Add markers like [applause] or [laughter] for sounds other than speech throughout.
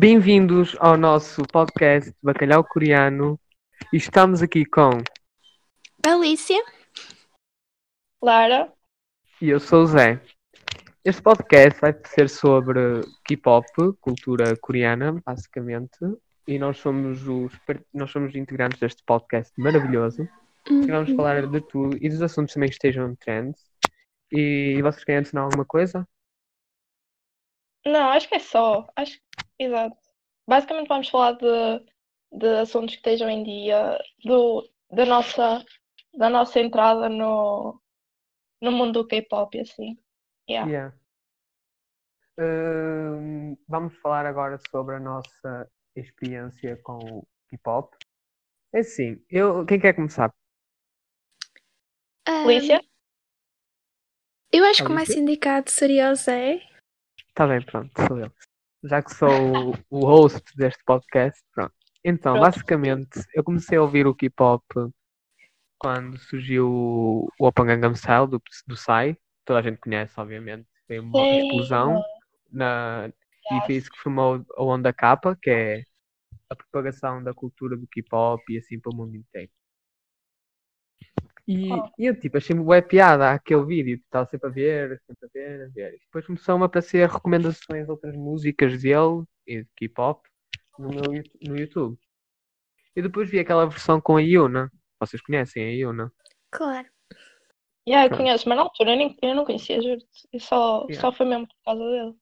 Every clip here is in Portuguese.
Bem-vindos ao nosso podcast Bacalhau Coreano. Estamos aqui com Alicia. Lara. e eu sou o Zé. Este podcast vai ser sobre K-pop, cultura coreana, basicamente. E nós somos os nós somos integrantes deste podcast maravilhoso. E vamos Uhum. falar de tudo e dos assuntos também que estejam em trend. E vocês querem adicionar alguma coisa? Não, acho que é só. Acho... Exato. Basicamente vamos falar de, de assuntos que estejam em dia, do, da nossa, da nossa entrada no, no mundo do K-pop e assim. Yeah. Yeah. Hum, vamos falar agora sobre a nossa experiência com o K-pop. É assim, eu, quem quer começar? Alicia? eu acho que o mais indicado seria o Zé. Tá bem, pronto, sou eu. Já que sou o, host deste podcast, pronto. Então, basicamente, eu comecei a ouvir o K-pop quando surgiu o o Open Gangnam Style do, do Psy. Toda a gente conhece, obviamente. Foi uma Sim. explosão na, e foi isso que formou a Onda K, que é a propagação da cultura do K-pop e assim para o mundo inteiro. E, eu tipo, achei-me bué piada aquele vídeo, estava sempre a ver, sempre a ver, a ver. E depois começou-me a aparecer recomendações de outras músicas dele e de K-pop no meu no YouTube. E depois vi aquela versão com a Yuna. Vocês conhecem a Yuna? Claro. Yeah, eu Pronto. conheço, mas na altura eu, nem, eu não conhecia, juro Eu só, Yeah. só foi mesmo por causa dele.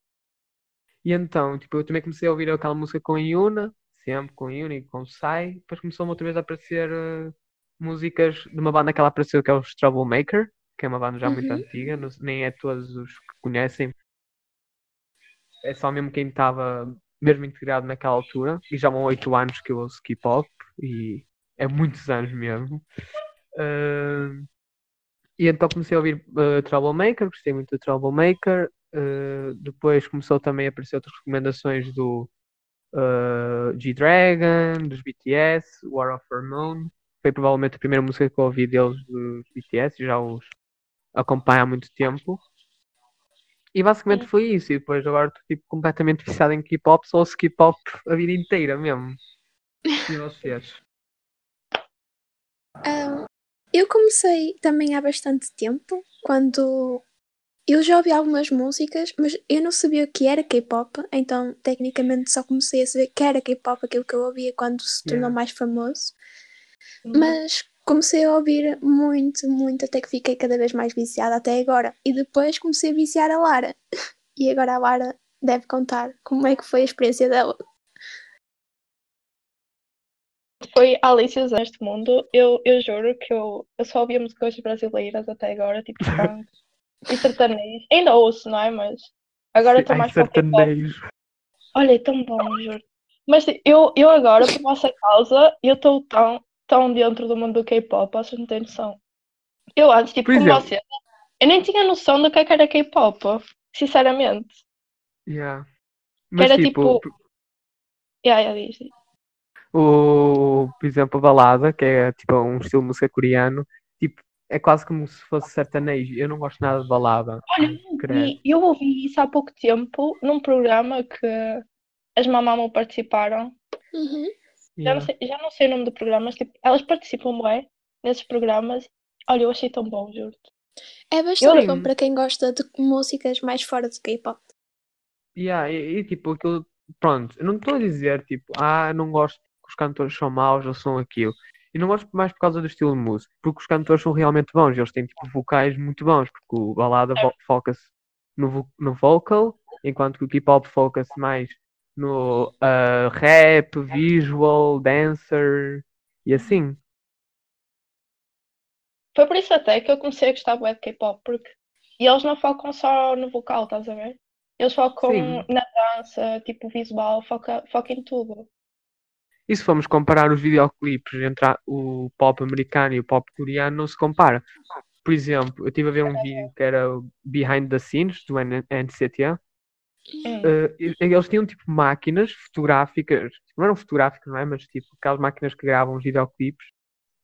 E então, tipo, eu também comecei a ouvir aquela música com a Yuna, sempre com a Yuna e com o Psy. Depois começou-me outra vez a aparecer eh, músicas de uma banda que ela apareceu, que é os Troublemaker, que é uma banda já muito Uhum. antiga, não- nem é todos os que conhecem. É só mesmo quem estava mesmo integrado naquela altura. E já vão oito anos que eu ouço K-pop, e é muitos anos mesmo. Eh, e então comecei a ouvir eh, Troublemaker, gostei muito do Troublemaker. Uh, depois começou também a aparecer outras recomendações do uh, G-Dragon, dos BTS, War of Hormone. Foi provavelmente a primeira música que eu ouvi deles dos BTS, já os acompanho há muito tempo. E basicamente foi isso. E depois agora estou tipo, completamente viciado em K-pop, só ouço K-pop a vida inteira mesmo. E vocês? [laughs] Ah, eu comecei também há bastante tempo, quando eu já ouvi algumas músicas, mas eu não sabia o que era K-pop, então tecnicamente só comecei a saber que era K-pop, aquilo que eu ouvia quando se tornou Yeah. mais famoso. Uhum. Mas comecei a ouvir muito, muito, até que fiquei cada vez mais viciada até agora. E depois comecei a viciar a Lara. [laughs] E agora a Lara deve contar como é que foi a experiência dela. Foi a Alicia neste mundo. Eu, eu juro que eu, eu só ouvia músicas brasileiras até agora, tipo [laughs] funk e sertanejo. Ainda ouço, não é? Mas agora estou Ai, mais sertanejo. Olha, é tão bom, juro. Mas eu, eu agora, por vossa causa, eu estou tão, tão dentro do mundo do K-pop, vocês não têm noção. Eu antes, tipo, Por como exemplo. vocês, eu nem tinha noção do que é que era K-pop, sinceramente. Yeah. Mas era tipo, tipo- Yeah, yeah, diz, diz. o, por exemplo, a balada, que é tipo um estilo de música coreano, tipo, é quase como se fosse sertanejo. Eu não gosto nada de balada. Olha, Ai, eu ouvi, eu ouvi isso há pouco tempo num programa que as Mamamoo participaram. Uhum. Já não Yeah. sei, já não sei o nome do programa, mas tipo, elas participam bem nesses programas. Olha, eu achei tão bom, juro. É bastante Sim. bom para quem gosta de músicas mais fora de K-pop. Yeah, e, e, tipo, aquilo, pronto, eu não estou a dizer tipo, ah, não gosto que os cantores são maus ou são aquilo. E não gosto mais por causa do estilo de música, porque os cantores são realmente bons, eles têm tipo vocais muito bons, porque o balada vo- foca-se no, vo- no vocal, enquanto que o K-pop foca-se mais no ah, rap, visual, dancer e assim. Foi por isso até que eu comecei a gostar bué de K-pop, porque e eles não focam só no vocal, estás a ver? Eles focam Sim. na dança, tipo visual, foca, foca em tudo. E se formos comparar os videoclipes entre a- o pop americano e o pop coreano, não se compara. Por exemplo, eu estive a ver um vídeo que era o Behind the Scenes do N- Eh, e- eles tinham tipo máquinas fotográficas, não eram fotográficas, não é? Mas tipo aquelas máquinas que gravam os videoclipes.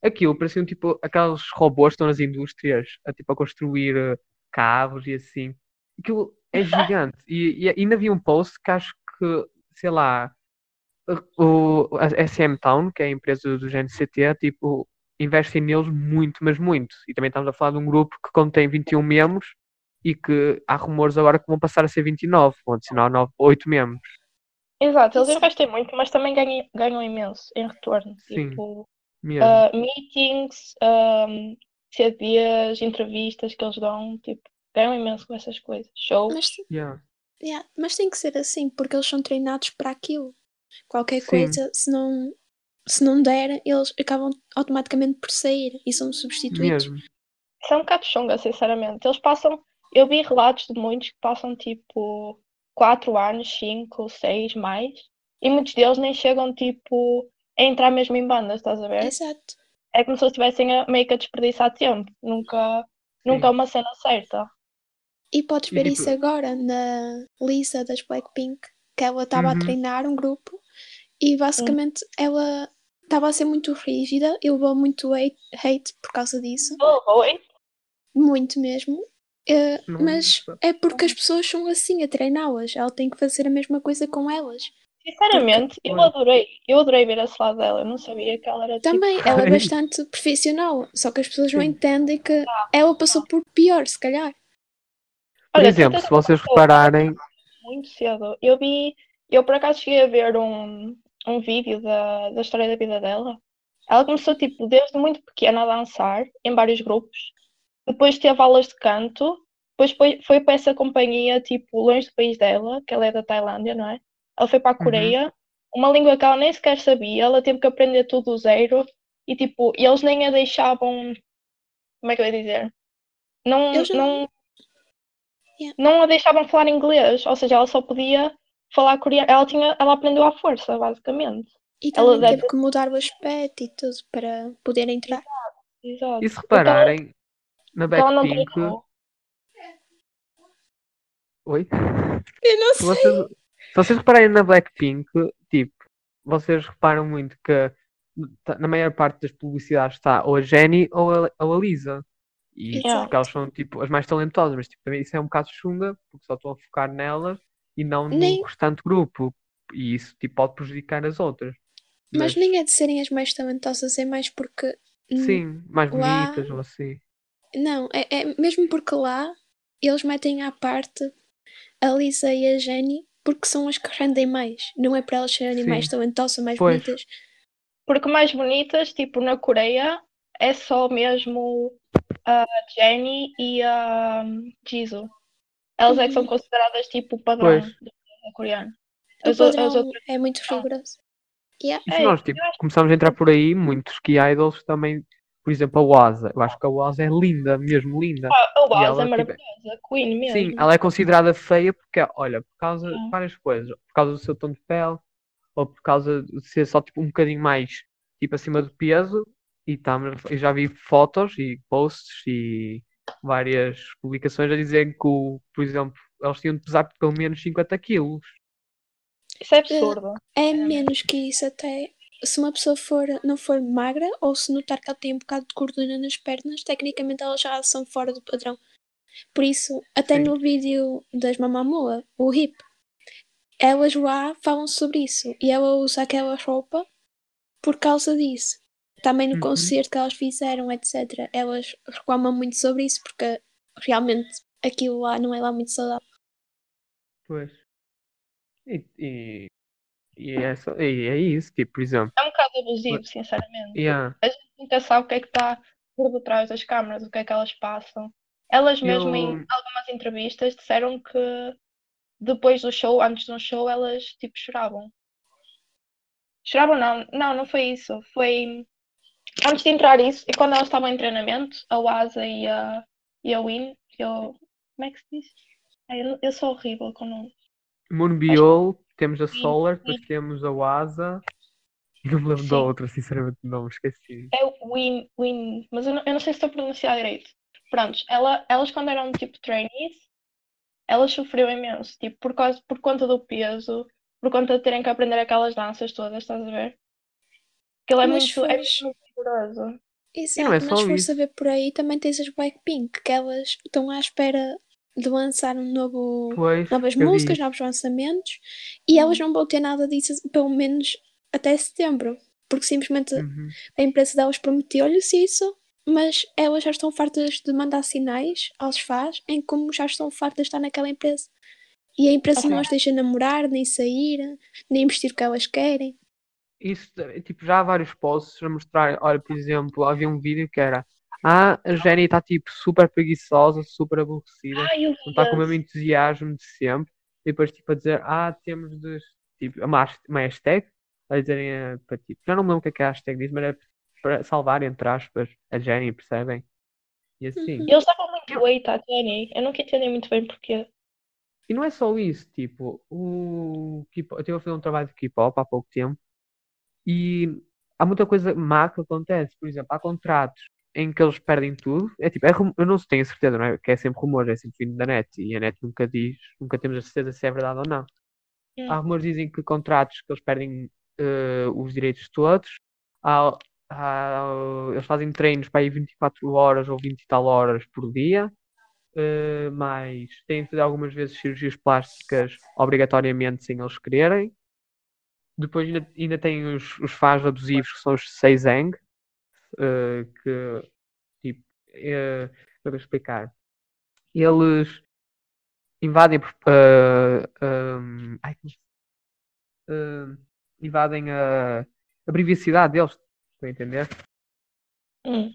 Aquilo pareciam tipo aqueles robôs que estão nas indústrias a, tipo, a construir eh, cabos e assim. Aquilo é gigante. E, e ainda havia um post que acho que, sei lá, o, a SM Town, que é a empresa do GNCT, tipo, investem neles muito, mas muito. E também estamos a falar de um grupo que contém 21 membros e que há rumores agora que vão passar a ser 29, vão adicionar 9, 8 membros. Exato, eles investem muito, mas também ganham, ganham imenso em retorno. Sim. Tipo, ah, meetings, um, CDs, entrevistas que eles dão, tipo, ganham imenso com essas coisas. Shows. Mas, Yeah. yeah, mas tem que ser assim, porque eles são treinados para aquilo. Qualquer Sim. coisa, se não, se não der, eles acabam automaticamente por sair e são substituídos. Mesmo. É um bocado chunga, sinceramente. Eles passam. Eu vi relatos de muitos que passam tipo 4 anos, 5, 6, mais. E muitos deles nem chegam tipo a entrar mesmo em bandas, estás a ver? Exato. É como se eles estivessem a, meio que a desperdiçar tempo. Nunca, nunca é uma cena certa. E podes E ver tipo- isso agora na Lisa das Blackpink, que ela estava a Uhum. treinar um grupo e basicamente ela estava a ser muito rígida e levou muito hate, hate por causa disso, Oh, oi. muito mesmo. Eh, Não- mas é porque as pessoas são assim a treiná-las, ela tem que fazer a mesma coisa com elas. Sinceramente, eu adorei. Eu adorei ver esse lado dela. Eu não sabia que ela era tipo. Também ela é bastante profissional, só que as pessoas não entendem que ela passou por pior, se calhar. Por Olha, exemplo, se vocês repararem, muito cedo. Eu vi, eu por acaso cheguei a ver um, um vídeo da, da história da vida dela. Ela começou tipo desde muito pequena a dançar em vários grupos. Depois teve aulas de canto. Depois foi, foi para essa companhia tipo longe do país dela, que ela é da Tailândia, não é? Ela foi para a Uhum. Coreia, uma língua que ela nem sequer sabia. Ela teve que aprender tudo do zero e tipo, e eles nem a deixavam, como é que eu ia dizer? Não, Eles não- não, Yeah. não a deixavam falar inglês, ou seja, ela só podia falar coreano. Ela tinha, ela aprendeu à força, basicamente. E Ela também deve- teve que mudar o aspecto e tudo para poder entrar. Exato. e se ela- repararem, ela não Blackpink. Oi? Eu não Se vocês, se vocês repararem na Blackpink, tipo, vocês reparam muito que na maior parte das publicidades está ou a Jennie ou a, ou a Lisa. E porque elas são tipo as mais talentosas, mas tipo, também isso é um bocado chunga, porque só estão a focar nelas e não no Nem- restante grupo. E isso tipo, pode prejudicar as outras. Mas nem é de serem as mais talentosas, é mais porque. Sim, mais lá- bonitas ou assim. Não, é, é mesmo porque lá eles metem à parte a Lisa e a Jenny porque são as que rendem mais. Não é para elas serem Sim. mais talentosas, mais Pois. bonitas. Porque mais bonitas, tipo, na Coreia, é só mesmo a Jennie e a Jisoo. Elas é que são Uhum. consideradas tipo o padrão coreano. O As, o- as padrão outras é muito rigoroso. Yeah. E se É, nós tipo, começamos a entrar por aí, muitos key idols também, por exemplo, a Waza. Eu acho que a Waza é linda, mesmo linda. a Waz ela, é tipo, maravilhosa, Queen mesmo. Sim, ela é considerada feia porque, olha, por causa de Sim. várias coisas. Por causa do seu tom de pele, ou por causa de ser só tipo um bocadinho mais tipo acima do peso. E tam- eu já vi fotos e posts e várias publicações a dizer que, o, por exemplo, eles tinham de pesar pelo menos 50 quilos. Isso é absurdo. É menos que isso até. Se uma pessoa for, não for magra ou se notar que ela tem um bocado de gordura nas pernas, tecnicamente elas já são fora do padrão. Por isso, até Sim. no vídeo das Mamamoa, o hip, elas lá falam sobre isso e ela usa aquela roupa por causa disso. Também no Uhum. concerto que elas fizeram, etc. Elas reclamam muito sobre isso porque realmente aquilo lá não é lá muito saudável. Pois. E, e, e, é, só- e é isso, tipo, por exemplo. É um bocado abusivo, sinceramente. Yeah, A gente nunca sabe o que é que está por detrás das câmaras, o que é que elas passam. Elas mesmo em Eu- algumas entrevistas disseram que depois do show, antes de um show, elas tipo choravam. Choravam não, não, não foi isso. Foi antes de entrar isso, e quando elas estavam em treinamento, a Waza e a, e a Win, eu. Como é que se diz? Eu, eu sou horrível com nomes. Moonbiol, temos a Sim, Solar, sim. depois temos a Waza. E [laughs] não me lembro da Sim. outra, sinceramente, não, esqueci. É o Win, Win, mas eu não, eu não sei se estou a pronunciar direito. Prontos, ela, elas quando eram tipo trainees, elas sofriam imenso, tipo, por causa, por conta do peso, por conta de terem que aprender aquelas danças todas, estás a ver? Aquilo é Mas muito, é fores- muito rigoroso. Exato, não é mas se for isso. saber por aí, também tens as Blackpink, que elas estão à espera de lançar um novo, Pois, novas vi músicas, isso. novos lançamentos, e elas não vão ter nada disso, pelo menos até setembro. Porque simplesmente Uhum. a empresa delas prometeu-lhes isso, mas elas já estão fartas de mandar sinais aos fãs em como já estão fartas de estar naquela empresa. E a empresa Ok. não as deixa namorar, nem sair, nem investir o que elas querem. Isso, tipo, já há vários posts a mostrar, olha, por exemplo, havia um vídeo que era Ah, a Jenny está tipo super preguiçosa, super aborrecida, eu não está com o mesmo entusiasmo de sempre. E depois tipo a dizer, ah, temos de tipo, uma, has- uma hashtag a dizerem para tipo, já não me lembro o que é que a hashtag diz, mas é para salvar, entre aspas, a Jenny, percebem? E assim. Uhum. Eles estavam muito hate à Jenny. Eu nunca entendi muito bem porquê. E não é só isso, tipo, o eu estive a fazer um trabalho de K-pop há pouco tempo e há muita coisa má que acontece. Por exemplo, há contratos em que eles perdem tudo. É tipo, é rum- eu não tenho certeza, não é? Que é sempre rumor, é sempre vindo da net e a net nunca diz, nunca temos a certeza se é verdade ou não. Hum. Há rumores que dizem que contratos que eles perdem eh, os direitos todos. Há, há- eles fazem treinos para aí 24 horas ou 20 e tal horas por dia. Uh, mas têm de fazer algumas vezes cirurgias plásticas obrigatoriamente sem eles quererem. Depois ainda, ainda tem os, os fãs abusivos que são os Seizang, uh, que tipo, como é vou explicar? Eles invadem uh, um, ai, uh, invadem a, a privacidade deles, estão a entender? Hum.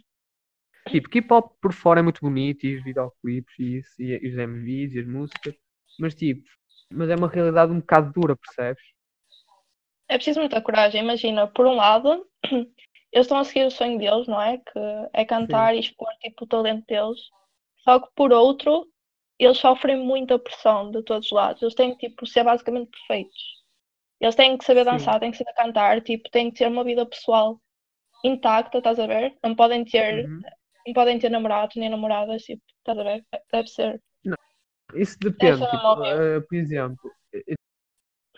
Tipo, K-pop por fora é muito bonito e os videoclipes e isso, e, e os MVs e as músicas, mas tipo, mas é uma realidade um bocado dura, percebes? É preciso muita coragem. Imagina, por um lado, [clears throat] eles estão a seguir o sonho deles, não é? Que é cantar e expor tipo, o talento deles. Só que por outro, eles sofrem muita pressão de todos os lados. Eles têm que tipo, ser basicamente perfeitos. Eles têm que saber Sim. dançar, têm que saber cantar, tipo, têm que ter uma vida pessoal intacta, estás a ver? Não podem ter, Uhum. não podem ter namorados nem namoradas, tipo, estás a ver? Deve ser. Isso depende, tipo, uh, por exemplo,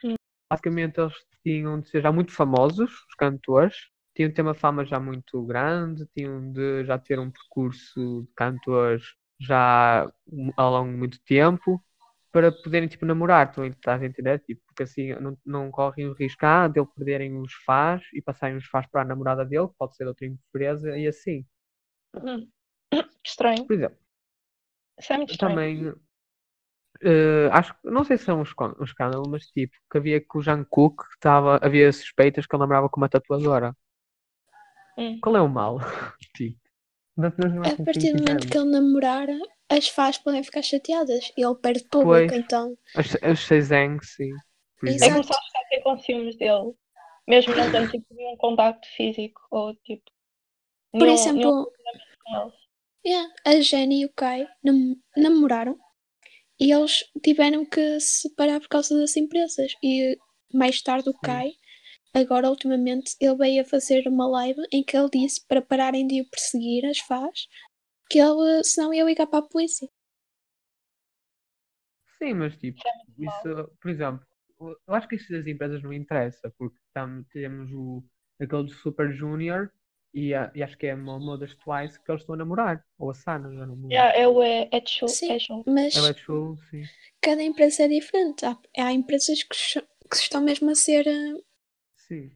Hum. basicamente eles tinham de ser já muito famosos, os cantores, tinham de ter uma fama já muito grande, tinham de já ter um percurso de cantores já ao longo de muito tempo, para poderem, tipo, namorar, tu estás a entender? Tipo, porque assim não, não correm o risco ah, de ele perderem os fãs e passarem os fãs para a namorada dele, que pode ser outra empresa, e assim. Hum. [coughs] Estranho. Por exemplo, Isso é muito estranho. também eh, acho não sei se é um um escândalo, mas tipo, que havia que o Jungkook estava, havia suspeitas que ele namorava com uma tatuadora. Hum. Qual é o mal? [laughs] tipo, não é A partir do momento que ele namorar, as fãs podem ficar chateadas e ele perde público, Pois. então. As, as Seizang, sim. É começar a ficar a ter com ciúmes dele. Mesmo não tendo tipo, nenhum contacto físico ou tipo. Por nenhum- exemplo, nenhum yeah, a Jenny e o Kai nam- namoraram e eles tiveram que se separar por causa das empresas. E mais tarde o Sim. Kai, agora ultimamente, ele veio a fazer uma live em que ele disse para pararem de o perseguir as fãs, que ele senão ia ligar para a polícia. Sim, mas tipo, Isso é isso, por exemplo, eu acho que isso das empresas não interessa, porque tam, temos o, aquele do Super Junior e, a- e acho que é a Momo das Twice que eles estão a namorar, ou a Sana, já não me lembro. Yeah, é o é, é Chu, Sim. é. Mas é sim. cada empresa é diferente. Há, há empresas que, que estão mesmo a ser eh, Sim.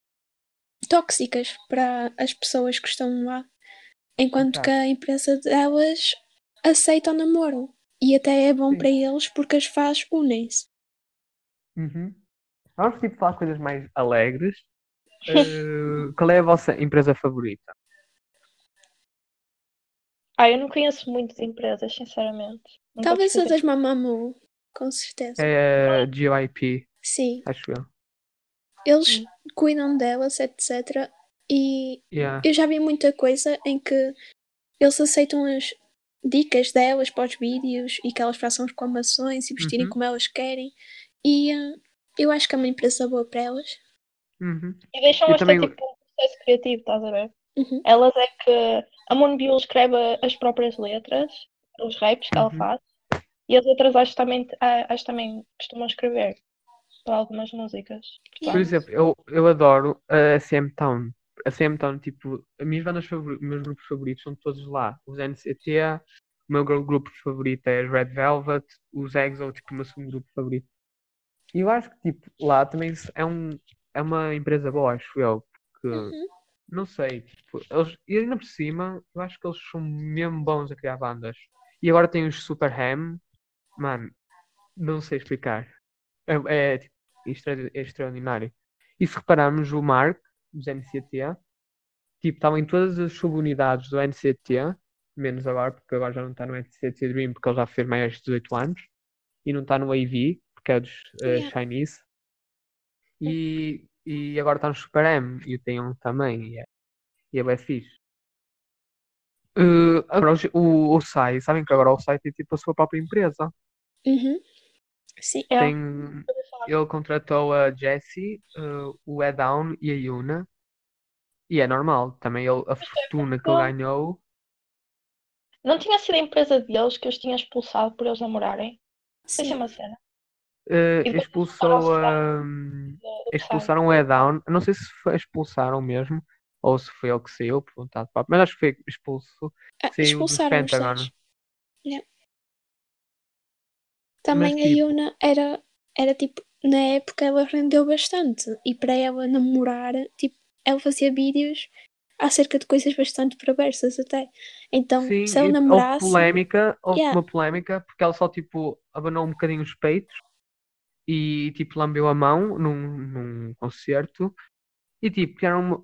tóxicas para as pessoas que estão lá, enquanto Exato. que a empresa delas aceita o namoro. E até é bom Sim. para eles porque as fãs unem-se. Uhum. Vamos tipo falar coisas mais alegres. [laughs] Eh, qual é a vossa empresa favorita? Ah, eu não conheço muitas empresas, sinceramente. Não Talvez a das Mamamoo, com certeza. É a GYP, Sim, acho eu. Eles cuidam delas, etc. E Yeah. eu já vi muita coisa em que eles aceitam as dicas delas para os vídeos e que elas façam exclamações e vestirem Uhum. como elas querem. E eh, eu acho que é uma empresa boa para elas. Uhum. E deixam Eu esta também- tipo um processo criativo, estás a ver? Uhum. Elas é que. A Moonbill escreve as próprias letras, os raps que ela Uhum. faz, e as outras acho também, acho também costumam escrever para algumas músicas. Por Yeah. exemplo, eu, eu adoro a SM Town. A SM Town, tipo, as minhas bandas favoritas, meus grupos favoritos são todos lá. Os NCT, o meu grupo favorito é Red Velvet, os EXO, tipo, o meu segundo grupo favorito. E eu acho que, tipo, lá também é um, é uma empresa boa, acho eu, porque Uhum. não sei, tipo, eles, e ainda por cima, eu acho que eles são mesmo bons a criar bandas. E agora tem os Super Ham, mano, não sei explicar. É, é, tipo, extra- é extraordinário. E se repararmos, o Mark, dos NCT, tipo, estava em todas as subunidades do NCT, menos agora, porque agora já não está no NCT Dream, porque ele já fez mais de 18 anos, e não está no AV, porque é dos eh, Yeah. Chinese. E, e agora está no Super M, e o Taeyong também, e é, e é bem fixe. Eh, agora o, o, o Sai, sabem que agora o Sai tem tipo a sua própria empresa. Uhum. Sim. É, Tem, ele contratou a Jessie, eh, o Edown e a Yuna. E é normal, também ele, a fortuna que ele ganhou. Não tinha sido a empresa deles que os tinha expulsado por eles namorarem? Isso é uma cena. depois expulsou hum, do- do expulsaram o Edown. Não sei se foi, expulsaram mesmo ou se foi ele que saiu por vontade própria, mas acho que foi expulso. Ah, Saiu os Pentagon. Yeah. Também Mas, a tipo- Yuna era, era tipo, na época ela rendeu bastante. E para ela namorar, tipo, ela fazia vídeos acerca de coisas bastante perversas até. Então, Sim, se ela e houve namorasse. polémica, houve Yeah. uma polémica porque ela só tipo abanou um bocadinho os peitos e tipo lambeu a mão num, num concerto e tipo era uma,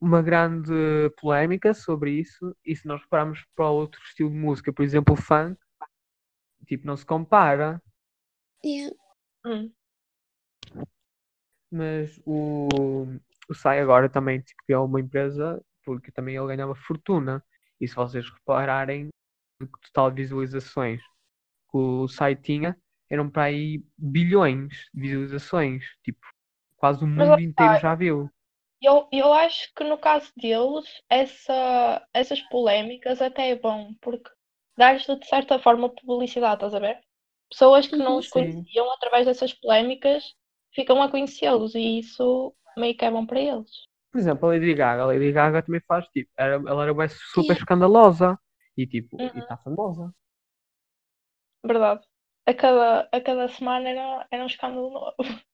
uma grande polémica sobre isso e se nós repararmos para outro estilo de música, por exemplo o funk, tipo não se compara, Yeah. Hum. mas o, o Sai agora também tipo, criou uma empresa porque também ele ganhava fortuna e se vocês repararem o total de visualizações que o site tinha eram para aí bilhões de visualizações. Tipo, quase o mundo inteiro já viu. Eu, eu acho que no caso deles, essa, essas polémicas até é bom, porque dá-lhes de certa forma publicidade, estás a ver? Pessoas que não Uhum, os conheciam através dessas polémicas ficam a conhecê-los e isso meio que é bom para eles. Por exemplo, a Lady Gaga. A Lady Gaga também faz, tipo, era, ela era bué super Yeah. escandalosa e tipo, e Uhum. está famosa. Verdade. A cada, a cada semana era, era um escândalo novo. [laughs]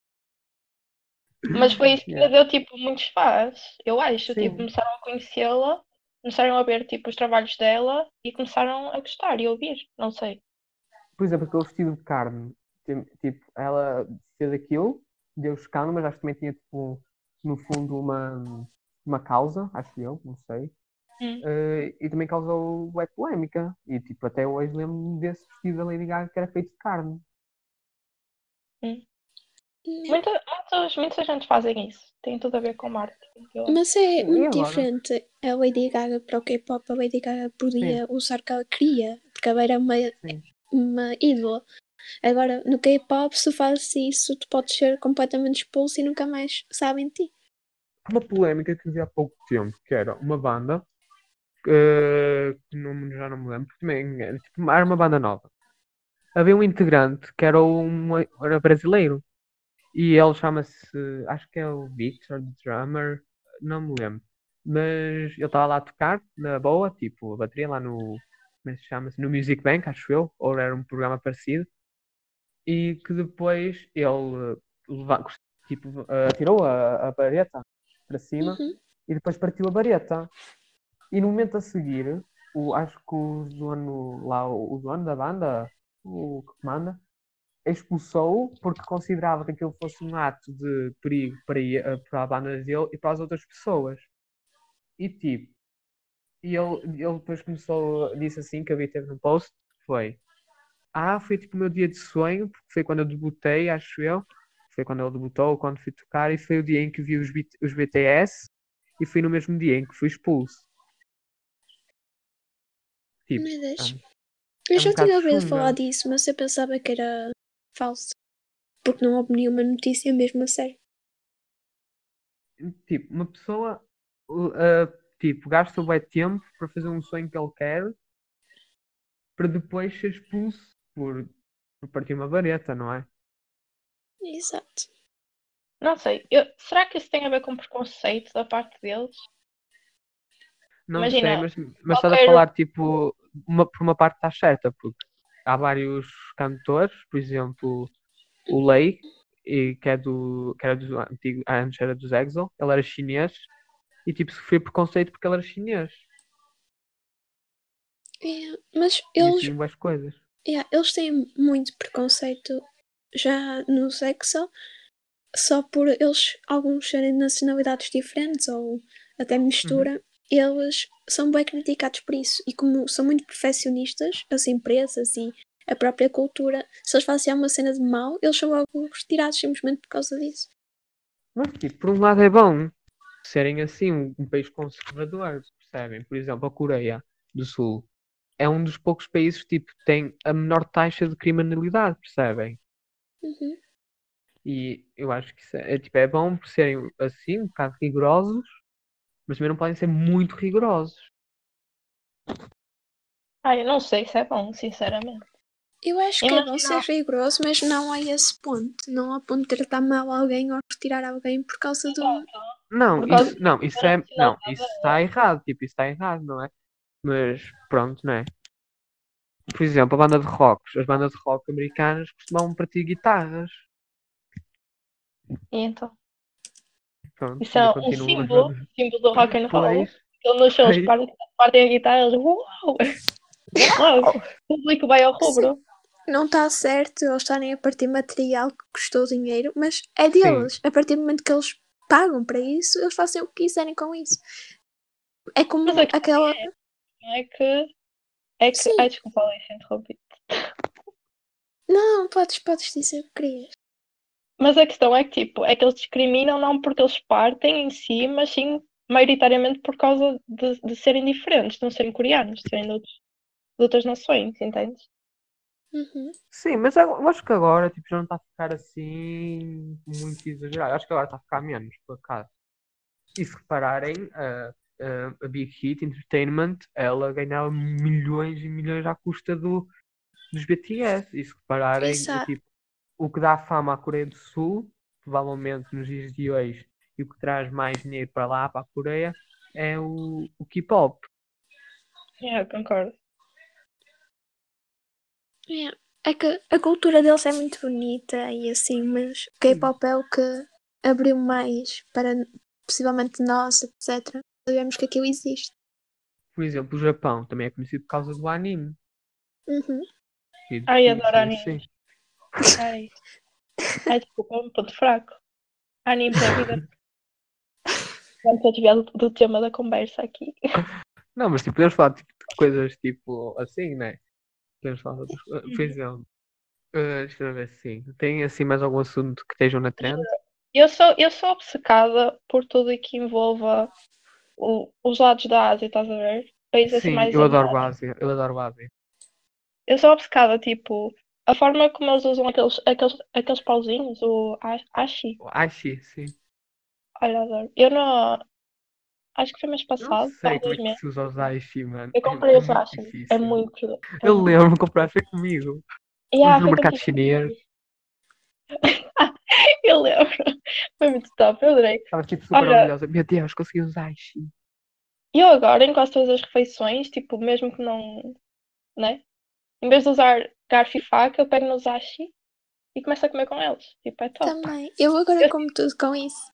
Mas foi isso que Yeah. deu tipo muitos fãs, eu acho. Tipo, Sim. começaram a conhecê-la, começaram a ver tipo os trabalhos dela e começaram a gostar e a ouvir. Não sei. Por exemplo, aquele vestido de carne. Tipo, ela fez aquilo, deu escândalo, mas acho que também tinha, tipo, no fundo, uma, uma causa, acho eu, não sei. Hum. Eh, e também causou bué polémica. E, tipo, até hoje lembro-me desse vestido da Lady Gaga que era feito de carne. Yeah. Muita, muitos, muita gente fazem isso. Tem tudo a ver com marketing. Mas é muito diferente a Lady Gaga para o K-pop. A Lady Gaga podia usar o que ela queria, porque ela era uma, Sim. uma ídola. Agora, no K-pop, se fazes isso, tu podes ser completamente expulso e nunca mais sabem de ti. uma polémica que vi há pouco tempo, que era uma banda, eh, que não, já não me lembro, também era, tipo, era uma banda nova. Havia um integrante que era, um, era brasileiro e ele chama-se, acho que é o Victor, the drummer, não me lembro. Mas ele estava lá a tocar na boa, tipo, a bateria lá no, como é que se chama-se? No Music Bank, acho eu, ou era um programa parecido. E que depois ele eh, tipo, eh, tirou a, a vareta para cima Uhum. e depois partiu a vareta. E no momento a seguir, o, acho que o dono, lá, o, o dono da banda, o que comanda, expulsou porque considerava que aquilo fosse um ato de perigo para, ele- para a banda dele e para as outras pessoas. E tipo, e ele, ele depois começou, disse assim, que havia teve no post, foi Ah, foi tipo o meu dia de sonho, porque foi quando eu debutei, acho eu. Foi quando ele debutou, quando fui tocar, e foi o dia em que vi os, B- os BTS, e foi no mesmo dia em que fui expulso. Tipo, Meu Deus. ah, Eu é já um tinha ouvido falar disso, mas eu pensava que era falso. Porque não houve nenhuma notícia mesmo a sério. tipo, uma pessoa, uh, tipo, gasta bué tempo para fazer um sonho que ele quer, para depois ser expulso por, por partir uma vareta, não é? Exato. Não sei. Eu- será que isso tem a ver com preconceito da parte deles? Não Imagina, sei, mas, mas estás a qualquer- falar, tipo, uma, por uma parte está certa, porque há vários cantores, por exemplo, o Lei, e que é do. que era dos antigo, antes era dos EXO, ele era chinês e tipo sofreu preconceito porque ele era chinês. É, mas E eles, assim várias coisas. yeah, eles têm muito preconceito já no sexo, só por eles, alguns serem de nacionalidades diferentes ou até mistura, eles são bem criticados por isso. E como são muito perfeccionistas, as empresas e a própria cultura, se eles fazem uma cena de mal, eles são logo retirados simplesmente por causa disso. Mas tipo, por um lado é bom serem assim um, um país conservador, percebem? Por exemplo, a Coreia do Sul é um dos poucos países que tipo, tem a menor taxa de criminalidade, percebem? Uhum. E eu acho que isso é, é, tipo, é bom por serem assim, um bocado rigorosos, mas também não podem ser muito rigorosos. Ah, eu não sei se é bom, sinceramente. Eu acho que é bom ser rigoroso, mas não a esse ponto. Não a ponto de tratar mal alguém ou retirar alguém por causa do. Não, Por causa isso, não, isso é, não, isso está errado, tipo, isso está errado, não é? Mas pronto, não é? Por exemplo, a banda de rock, as bandas de rock americanas costumavam partir guitarras. E então, Pronto, isso é um símbolo, símbolo do rock and roll. Ele nos shows partem, partem a guitarra, eles, uau! Uau! [laughs] O público vai ao rubro. Não está certo eles estarem a partir material que custou dinheiro, mas é deles. A partir do momento que eles pagam para isso, eles fazem o que quiserem com isso. É como Mas questão aquela. Não é que. É que. Sim. Ai, desculpa, Alice, interrompi. Não, podes, podes dizer o que querias. Mas a questão é que, tipo, é que eles discriminam não porque eles partem em si, mas sim maioritariamente por causa de, de serem diferentes, de não serem coreanos, de serem de, outros, de outras nações, entendes? Uhum. sim, mas eu acho que agora tipo, já não está a ficar assim muito exagerado. Acho que agora está a ficar menos, por acaso. E se repararem, a, a, a Big Hit Entertainment, ela ganhava milhões e milhões à custa do, dos BTS. E se repararem, é tipo, o que dá fama à Coreia do Sul, provavelmente nos dias de hoje, e o que traz mais dinheiro para lá, para a Coreia, é o, o K-pop. É, concordo. É. É que a cultura deles é muito bonita e assim, mas o K-pop é o que abriu mais para possivelmente nós, etc. Sabemos que aquilo existe. Por exemplo, o Japão também é conhecido por causa do anime. Uhum. E Ai, adoro anime. sim. Ai, Ai desculpa, é um ponto fraco. Anime é vida. [laughs] Vamos ter do, do tema da conversa aqui. Não, mas tipo, podemos falar tipo, de coisas tipo assim, né? Podemos falar de outras. Por exemplo, eh, deixa eu ver assim. Tem assim mais algum assunto que estejam na trend? Eu sou, eu sou obcecada por tudo que envolva o- os lados da Ásia, estás a ver? Países assim Sim, mais eu adoro asiáticos. Ásia. Eu adoro o Ásia. Eu sou obcecada, tipo, a forma como eles usam aqueles, aqueles, aqueles pauzinhos, o a- ashi. O Aishi, sim. Olha, adoro. Eu não. Acho que foi mês Eu não passado, sei há como é que se usa os Aishi, mano. Eu É, comprei é os muito ashi. É muito. é Eu lembro-me de comprar, foi comigo. Yeah, no mercado chinês. [laughs] Eu lembro. Foi muito top, eu adorei. Estava tipo super Olha- orgulhosa. Meu Deus, consegui usar Aishi. E eu agora, em quase todas as refeições, tipo, mesmo que não. Né? Em vez de usar garfo e faca, eu pego nos ashi e começo a comer com eles. Tipo, é top. Também. Eu agora como tudo com isso.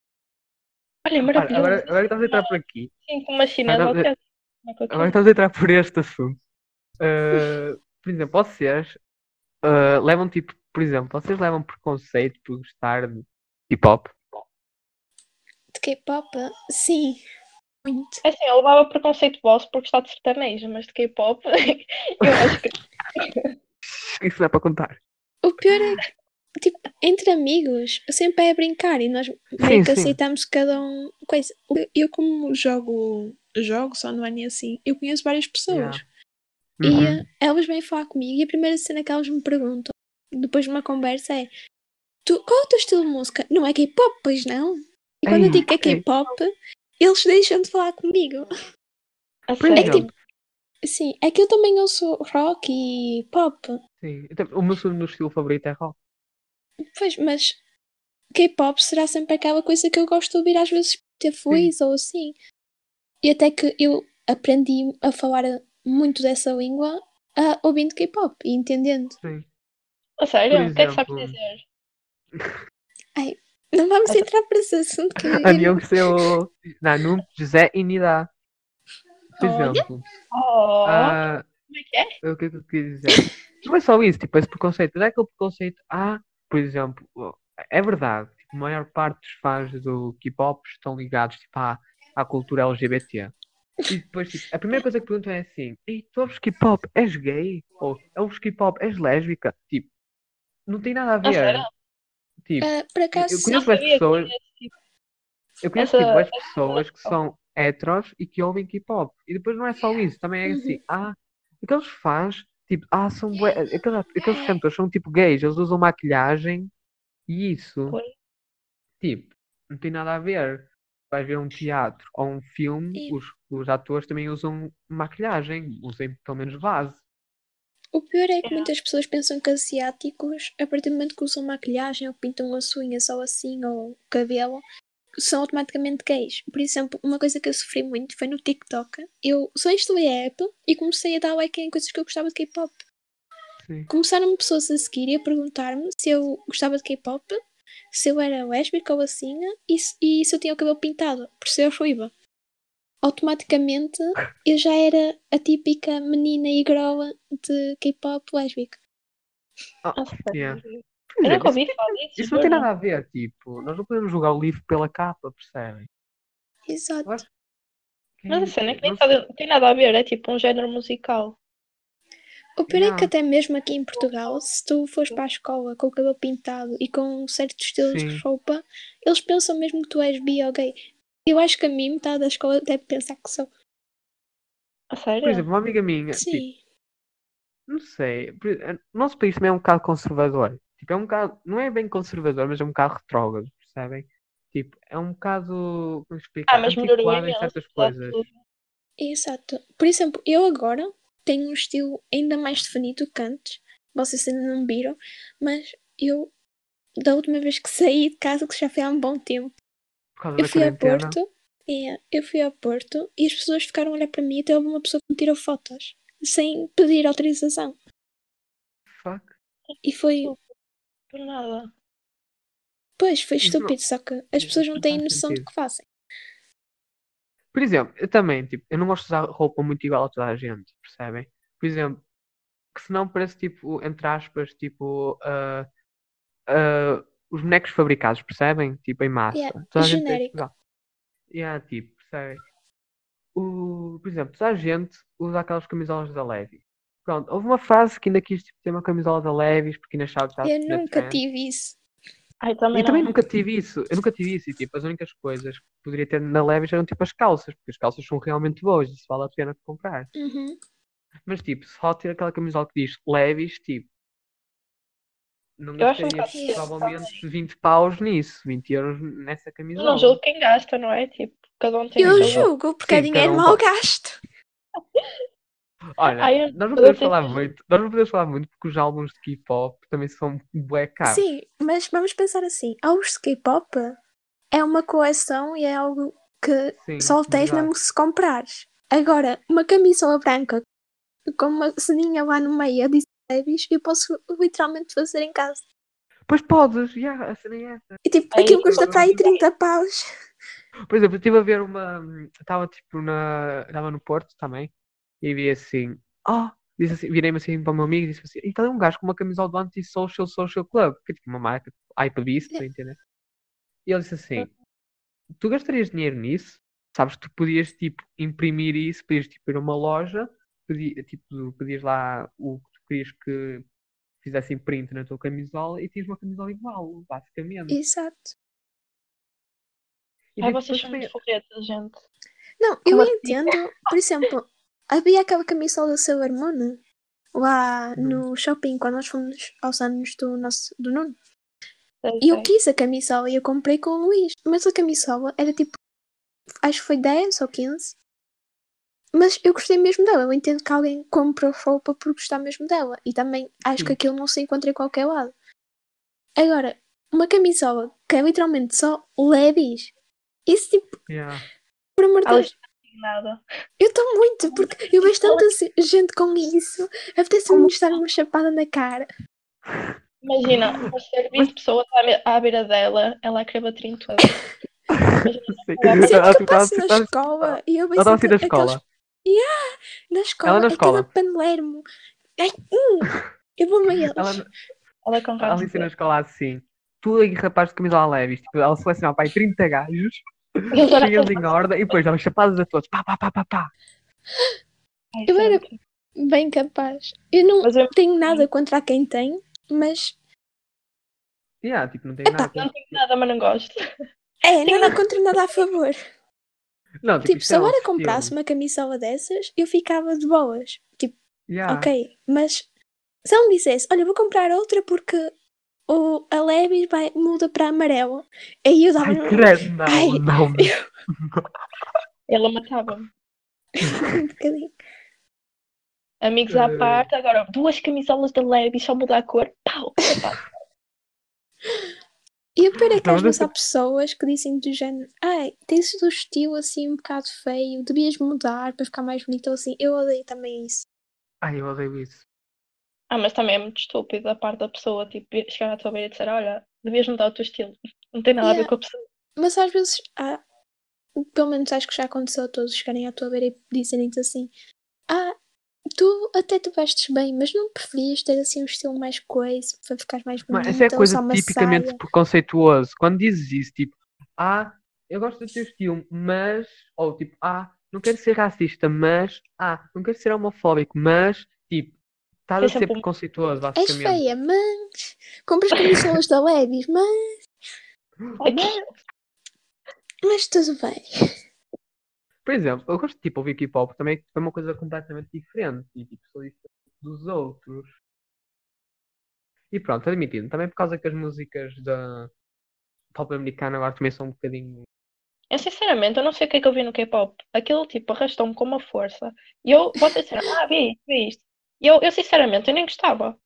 Olha, é Olha, maravilhoso. agora, agora que estamos a entrar por aqui. Sim, com uma chinesa Agora- eu Agora estamos a entrar por este assunto. Uh, por exemplo, vocês uh, levam tipo, por exemplo, vocês levam preconceito por gostar de hip hop? De K-pop? Sim. Muito. É assim, eu levava preconceito vosso por gostar de sertanejo, mas de K-pop, [laughs] eu acho que. [laughs] Isso não é para contar. O pior é que, tipo, entre amigos, sempre é brincar e nós Sim, meio que sim. aceitamos cada um coisa. Eu- Eu, como jogo jogos online e assim, eu conheço várias pessoas. E Uhum. eh, elas vêm falar comigo e a primeira cena que elas me perguntam, depois de uma conversa, é tu, qual é o teu estilo de música? Não é K-pop, pois não? E quando eu Ei, digo que é. K-pop, eles deixam de falar comigo. Por sério. exemplo, Sim, é que eu também ouço rock e pop. sim. Eu tam- O meu segundo estilo favorito é rock. Pois, mas K-pop será sempre aquela coisa que eu gosto de ouvir às vezes ter fluiz ou assim. E até que eu aprendi a falar muito dessa língua ah, ouvindo K-pop e entendendo. Sim. A sério? O que é que sabes dizer? [laughs] Não vamos Essa- entrar para esse assunto que eu, [laughs] A eu minha não- gostei o Nanum, José e Nidá. Por exemplo, Oh, ah, como é que é? o que é que eu quis dizer? Não é só isso, tipo, esse preconceito. Não é aquele preconceito. Ah, por exemplo, é verdade, tipo, a maior parte dos fãs do K-pop estão ligados tipo, à, à cultura LGBT. E depois, tipo, a primeira coisa que perguntam é assim: Ei, tu ouves K-pop, és gay? Ou ouves K-pop, és lésbica? Tipo, não tem nada a ver. Tipo, Ah, por acaso, eu conheço as pessoas. tipo- Eu conheço Essa- tipo, as essa pessoas que são heteros e que ouvem K-pop. E depois não é só isso, também é assim, ah, aqueles fãs, tipo, ah, são bué, aqueles, aqueles cantores são tipo gays, eles usam maquilhagem e isso, Pois. tipo, não tem nada a ver. Vais ver um teatro ou um filme, E- os, os atores também usam maquilhagem, usem pelo menos base. o pior é que muitas pessoas pensam que asiáticos, a partir do momento que usam maquilhagem ou pintam as unhas ou assim, ou cabelo, são automaticamente gays. Por exemplo, uma coisa que eu sofri muito foi no TikTok. Eu só instalei a app e comecei a dar like em coisas que eu gostava de K-pop. Começaram-me pessoas a seguir e a perguntar-me se eu gostava de K-pop, se eu era lésbica ou assim, e se, e se eu tinha o cabelo pintado, por ser ruiva. Automaticamente [laughs] eu já era a típica menina e groa de K-pop lésbica. Sério? yeah. Eu nunca isso, ouvi falar disso. isso não tem juro. nada a ver, tipo, nós não podemos julgar o livro pela capa, percebem? Exato. Que Mas a cena é que nem não tá- tem nada a ver, é tipo um género musical. O pior é que até mesmo aqui em Portugal, se tu fores para a escola com o cabelo pintado e com um certo estilo de Sim. roupa, eles pensam mesmo que tu és bi ou gay. Eu acho que a mim metade da escola deve pensar que sou. A sério? Por exemplo, uma amiga minha, tipo, Sim. não sei, o nosso país também é um bocado conservador. Tipo, é um bocado, não é bem conservador, mas é um bocado retrógrado, percebem? Tipo, é um bocado, como explicar, ah, mas melhoria antiquado em certas coisas. Exato. Por exemplo, eu agora tenho um estilo ainda mais definido que antes. Vocês ainda não viram, mas eu, da última vez que saí de casa, que já foi há um bom tempo, Por causa eu da fui ao quarentena. Porto, é, eu fui ao Porto e as pessoas ficaram a olhar para mim e até houve uma pessoa que me tirou fotos sem pedir autorização. Fuck. E foi, Por nada. pois, foi Isso não- estúpido, só que as pessoas não não têm faz noção do que fazem. Por exemplo, eu também, tipo, eu não gosto de usar roupa muito igual a toda a gente, percebem? Por exemplo, que senão parece tipo, entre aspas, tipo, ah, ah, os bonecos fabricados, percebem? Tipo, em massa. Yeah, Toda a gente tem genérico. igual. Yeah, tipo, percebem? O, por exemplo, toda a gente usa aquelas camisolas da Levi. Pronto, houve uma fase que ainda quis tipo, ter uma camisola da Levis porque ainda achava que estava Eu nunca tive isso. Ai, também E também não. nunca tive isso. Eu nunca tive isso. E tipo, as únicas coisas que poderia ter na Levis eram tipo as calças, porque as calças são realmente boas, isso vale a pena comprar. Uhum. Mas tipo, só ter aquela camisola que diz Levis, tipo, não Eu acho um gastaria bocado provavelmente 20 paus nisso, 20 euros nessa Eu camisola. não julgo quem gasta, não é? Tipo, cada um tem Eu julgo, porque é Sim, dinheiro cada um mal gasto. [laughs] Olha, Ai, nós não podemos tenho- falar muito, nós não podemos falar muito porque os álbuns de K-pop também são bué caros. Sim, mas vamos pensar assim: aos de K-pop é uma coleção e é algo que Sim, só tens verdade. mesmo se comprares. Agora, uma camisola branca com uma ceninha lá no meio dizer Levis, eu posso literalmente fazer em casa. Pois podes, yeah, a cena é essa. E tipo, Aí aquilo custa para aí digo 30 paus. Por exemplo, eu estive a ver uma. Estava tipo na. Estava no Porto também. E vi assim. Oh! Disse assim, virei-me assim para o meu amigo e disse assim: então é um gajo com uma camisola do Anti-Social Social Club, que é tipo uma marca, Hype Beast, entender? E ele disse assim: tu gastarias dinheiro nisso? Sabes que tu podias tipo imprimir isso, podias tipo ir a uma loja, pedi, tipo, pedias lá o que tu querias que fizessem print na tua camisola e tinhas uma camisola igual, basicamente. Exato. E Ai, tipo, vocês são muito gente. Não, eu Como assim? entendo. Por exemplo, havia aquela camisola da Sailor Moon lá no shopping quando nós fomos aos anos do nosso do Nuno. E eu quis a camisola e eu comprei com o Luís. Mas a camisola era tipo. Acho que foi 10 ou 15. Mas eu gostei mesmo dela. Eu entendo que alguém compra roupa por gostar mesmo dela. E também acho que aquilo não se encontra em qualquer lado. Agora, uma camisola que é literalmente só Levis. Isso tipo, Yeah. por amor de Deus. Nada. Eu estou muito, porque eu vejo tanta se- gente com isso. Apetece-me estar uma chapada na cara. Imagina, o serviço de pessoas à, à beira dela, ela a bater em todas. Sim. Sempre Ela que eu estava- passo na estava- escola e eu ela estava assim vejo na aqueles- escola. Yeah, na escola, na escola. aquele panelermo. Ai, hum, eu vou meio Ela, eles. Ela com ela raiva. disse na escola assim. Tu aí, rapaz de camisola leves, tipo, ela selecionava para aí 30 gajos, cheios em ordem, e depois dava chapadas a todos. Pá, pá, pá, pá, pá. Eu era-. Bem capaz. Eu não eu tenho nada contra quem tem, mas Yeah, tipo, não tem nada. não tenho nada, mas não gosto. é, nada contra nada a favor. Não, tipo, Tipo, se é eu um agora comprasse uma camisola dessas, eu ficava de boas. Tipo, Yeah. ok, mas se ela me dissesse, olha, vou comprar outra porque o, a Levis vai, muda para amarelo, aí eu dava Ai, credo, não, Ai, não. [laughs] Ela matava-me. [laughs] um bocadinho. Amigos à parte, agora duas camisolas da Levi, só mudar a cor. Pau! E o pior é que Não, às mas vezes eu- há pessoas que dizem do género, ai, tens o estilo assim um bocado feio, devias mudar para ficar mais bonito ou assim. Eu odeio também isso. Ai, eu odeio isso. Ah, mas também é muito estúpido da parte da pessoa, tipo, chegar à tua beira e dizer, olha, devias mudar o teu estilo. Não tem nada a ver Yeah. com a pessoa. Mas às vezes há, pelo menos acho que já aconteceu a todos chegarem à tua beira e dizerem-te assim, ah, tu até te vestes bem, mas não preferias ter assim um estilo mais coisa para ficar mais Mas bonita essa é ou coisa tipicamente saia? preconceituoso. Quando dizes isso, tipo, ah, eu gosto do teu estilo, mas, ou tipo, ah, não quero ser racista, mas, ah, não quero ser homofóbico, mas, estás a é ser preconceituoso, És basicamente. feia, mas compras camisolas da Levis, mas, mas tudo bem. Por exemplo, eu gosto de tipo, ouvir K-pop também, que é uma coisa completamente diferente. E tipo, sou diferente dos outros. E pronto, admitindo, também por causa que as músicas da pop americana agora também são um bocadinho. Eu sinceramente, eu não sei o que é que eu vi no K-pop. Aquilo tipo arrastou-me com uma força. E eu, vocês disseram, ah, vi isto, vi isto. E eu, eu sinceramente, eu nem gostava.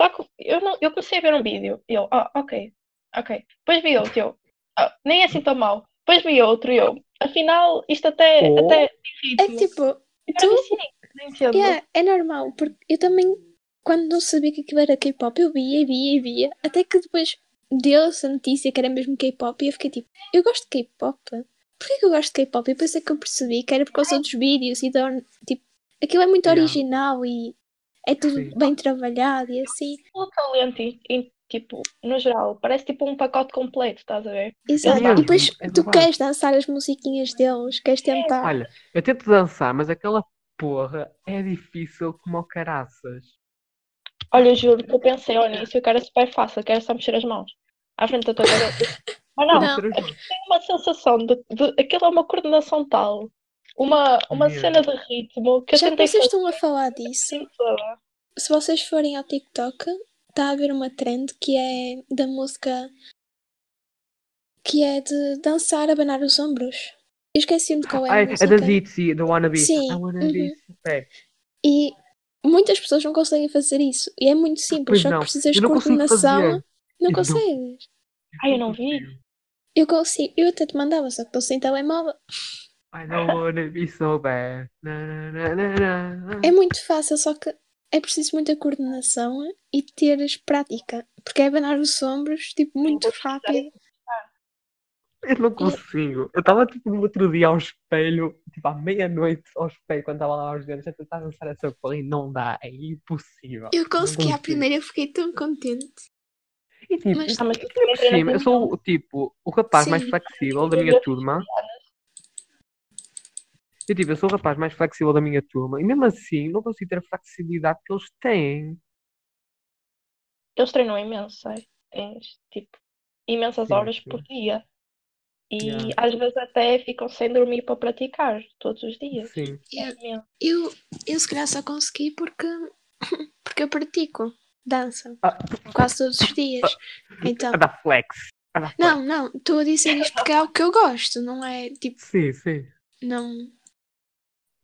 Só que eu, não, eu comecei a ver um vídeo e eu, ah, ok, ok. Depois vi outro e eu, ah, nem é assim tão mal. Depois vi outro e eu, afinal, isto até, Oh. até É tipo, tu- eu disse, "Sim, não entendo. yeah, é normal, porque eu também, quando não sabia que aquilo era K-pop, eu via e via e via, até que depois deu-se a notícia que era mesmo K-pop e eu fiquei tipo, eu gosto de K-pop? Porquê que eu gosto de K-pop? E depois é que eu percebi que era por causa dos vídeos e da, tipo, aquilo é muito Yeah. original e é tudo Sim. bem trabalhado e assim. O talento, e, e, tipo, no geral, parece tipo um pacote completo, estás a ver? Exato. mesmo, e depois é tu queres dançar as musiquinhas deles, queres tentar. Olha, eu tento dançar, mas aquela porra é difícil como o caraças. Olha, eu juro que eu pensei ao início que era super fácil, que era só mexer as mãos à frente da tua cabeça. [laughs] Mas não, Não. tenho uma sensação de, de aquilo é uma coordenação tal, uma, uma cena de ritmo que eu Já que vocês fazer estão a falar disso, se vocês forem ao TikTok, está a haver uma trend que é da música que é de dançar, abanar os ombros. Eu esqueci-me de qual é a Ai, é música. da Zitzy, da Wannabe. Sim, be uhum. E muitas pessoas não conseguem fazer isso. E é muito simples, Pois só que não, precisas de não coordenação. Não Eu não- consegues. Ai, eu não vi. Eu consigo. Eu até te mandava, só que estou sem telemóvel. I don't wanna be so bad. Na, na, na, na, na. É muito fácil, só que é preciso muita coordenação e teres prática. Porque é abanar os ombros, tipo, muito rápido. Eu não consigo. Eu estava tipo no outro dia ao espelho, tipo à meia-noite ao espelho, quando estava lá aos dedos, a tentar dançar essa porra e não dá, é impossível. Eu Não consegui à consigo. primeira, eu fiquei tão contente. E tipo, Mas- eu sou o tipo, o rapaz mais Sim. flexível da minha turma. E tipo, eu sou o rapaz mais flexível da minha turma e mesmo assim não consigo ter a flexibilidade que eles têm. Eles treinam imenso, sei. Tens, tipo, imensas Sim, horas sim. por dia. E Yeah. às vezes até ficam sem dormir para praticar todos os dias. Sim. É imenso. Eu, eu se calhar só consegui porque, [laughs] porque eu pratico dança Ah. quase todos os dias. Então, A dar flex. A dar flex. não, não, estou a dizer isto porque é algo que eu gosto, não é tipo, Sim, sim. não.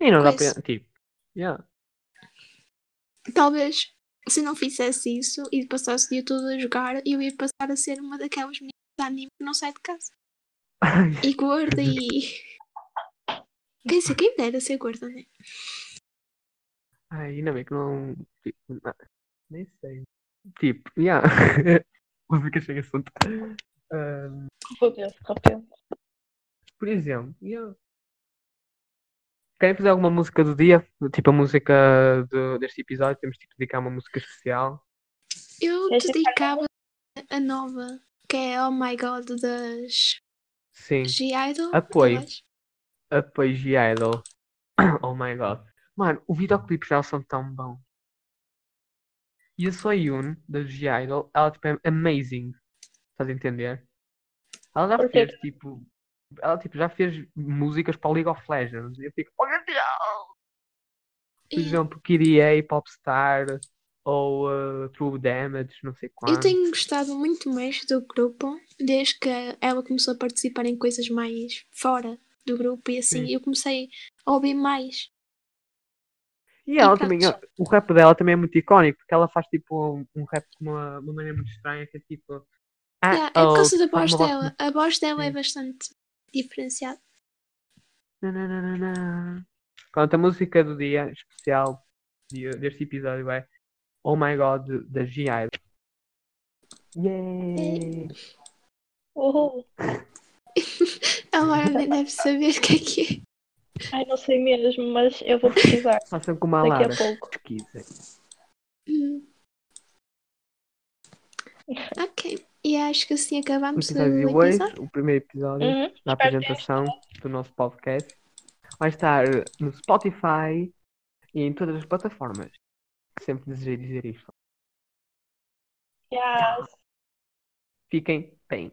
E não dá Coisa. para. Tipo, yeah. Talvez se não fizesse isso e passasse o dia todo a jogar, eu ia passar a ser uma daquelas meninas de anime que não sai de casa. [laughs] E gorda e. Quer dizer, quem dera ser gorda, né? ai, ainda bem que não. tipo, não- Nem sei. Tipo, yeah. [laughs] Música sem assunto. Ahm, Meu Deus, de repente. por exemplo, yeah. Querem fazer alguma música do dia? Tipo a música do- deste episódio? Temos tipo de dedicar uma música especial. Eu dedicava a nova, que é Oh My God das Sim. G-Idol. Apoio. acho. Apoio G-Idol. [coughs] Oh my god. Mano, os videoclipes dela são tão bons. E a Soyun, da G-Idol, ela tipo, é amazing. Estás a entender? Ela já fez tipo. Ela tipo, já fez músicas para o League of Legends. E eu fico, oh meu Deus! Por exemplo, KDA, Popstar ou uh, True Damage, não sei eu quanto. tenho gostado muito mais do grupo desde que ela começou a participar em coisas mais fora do grupo e assim Sim. eu comecei a ouvir mais. E ela E também, o rap dela também é muito icónico, porque ela faz tipo um, um rap de uma, uma maneira muito estranha, que é tipo. Ah, Yeah, é por causa oh, da faz voz dela. A voz dela é Sim. bastante diferenciada. Nananana. Pronto, a música do dia especial de- deste episódio é Oh My God da G.I. Yay! [laughs] Uhul. A Laura nem deve saber o que é que é. Ai, não sei mesmo, mas eu vou pesquisar Façam como a daqui a pouco. Pesquisa. Hum. Ok. E acho que assim O acabamos episódio de o hoje, episódio. o primeiro episódio Uhum. da apresentação do nosso podcast, vai estar no Spotify e em todas as plataformas. Sempre desejei dizer isto. Yes. Fiquem bem.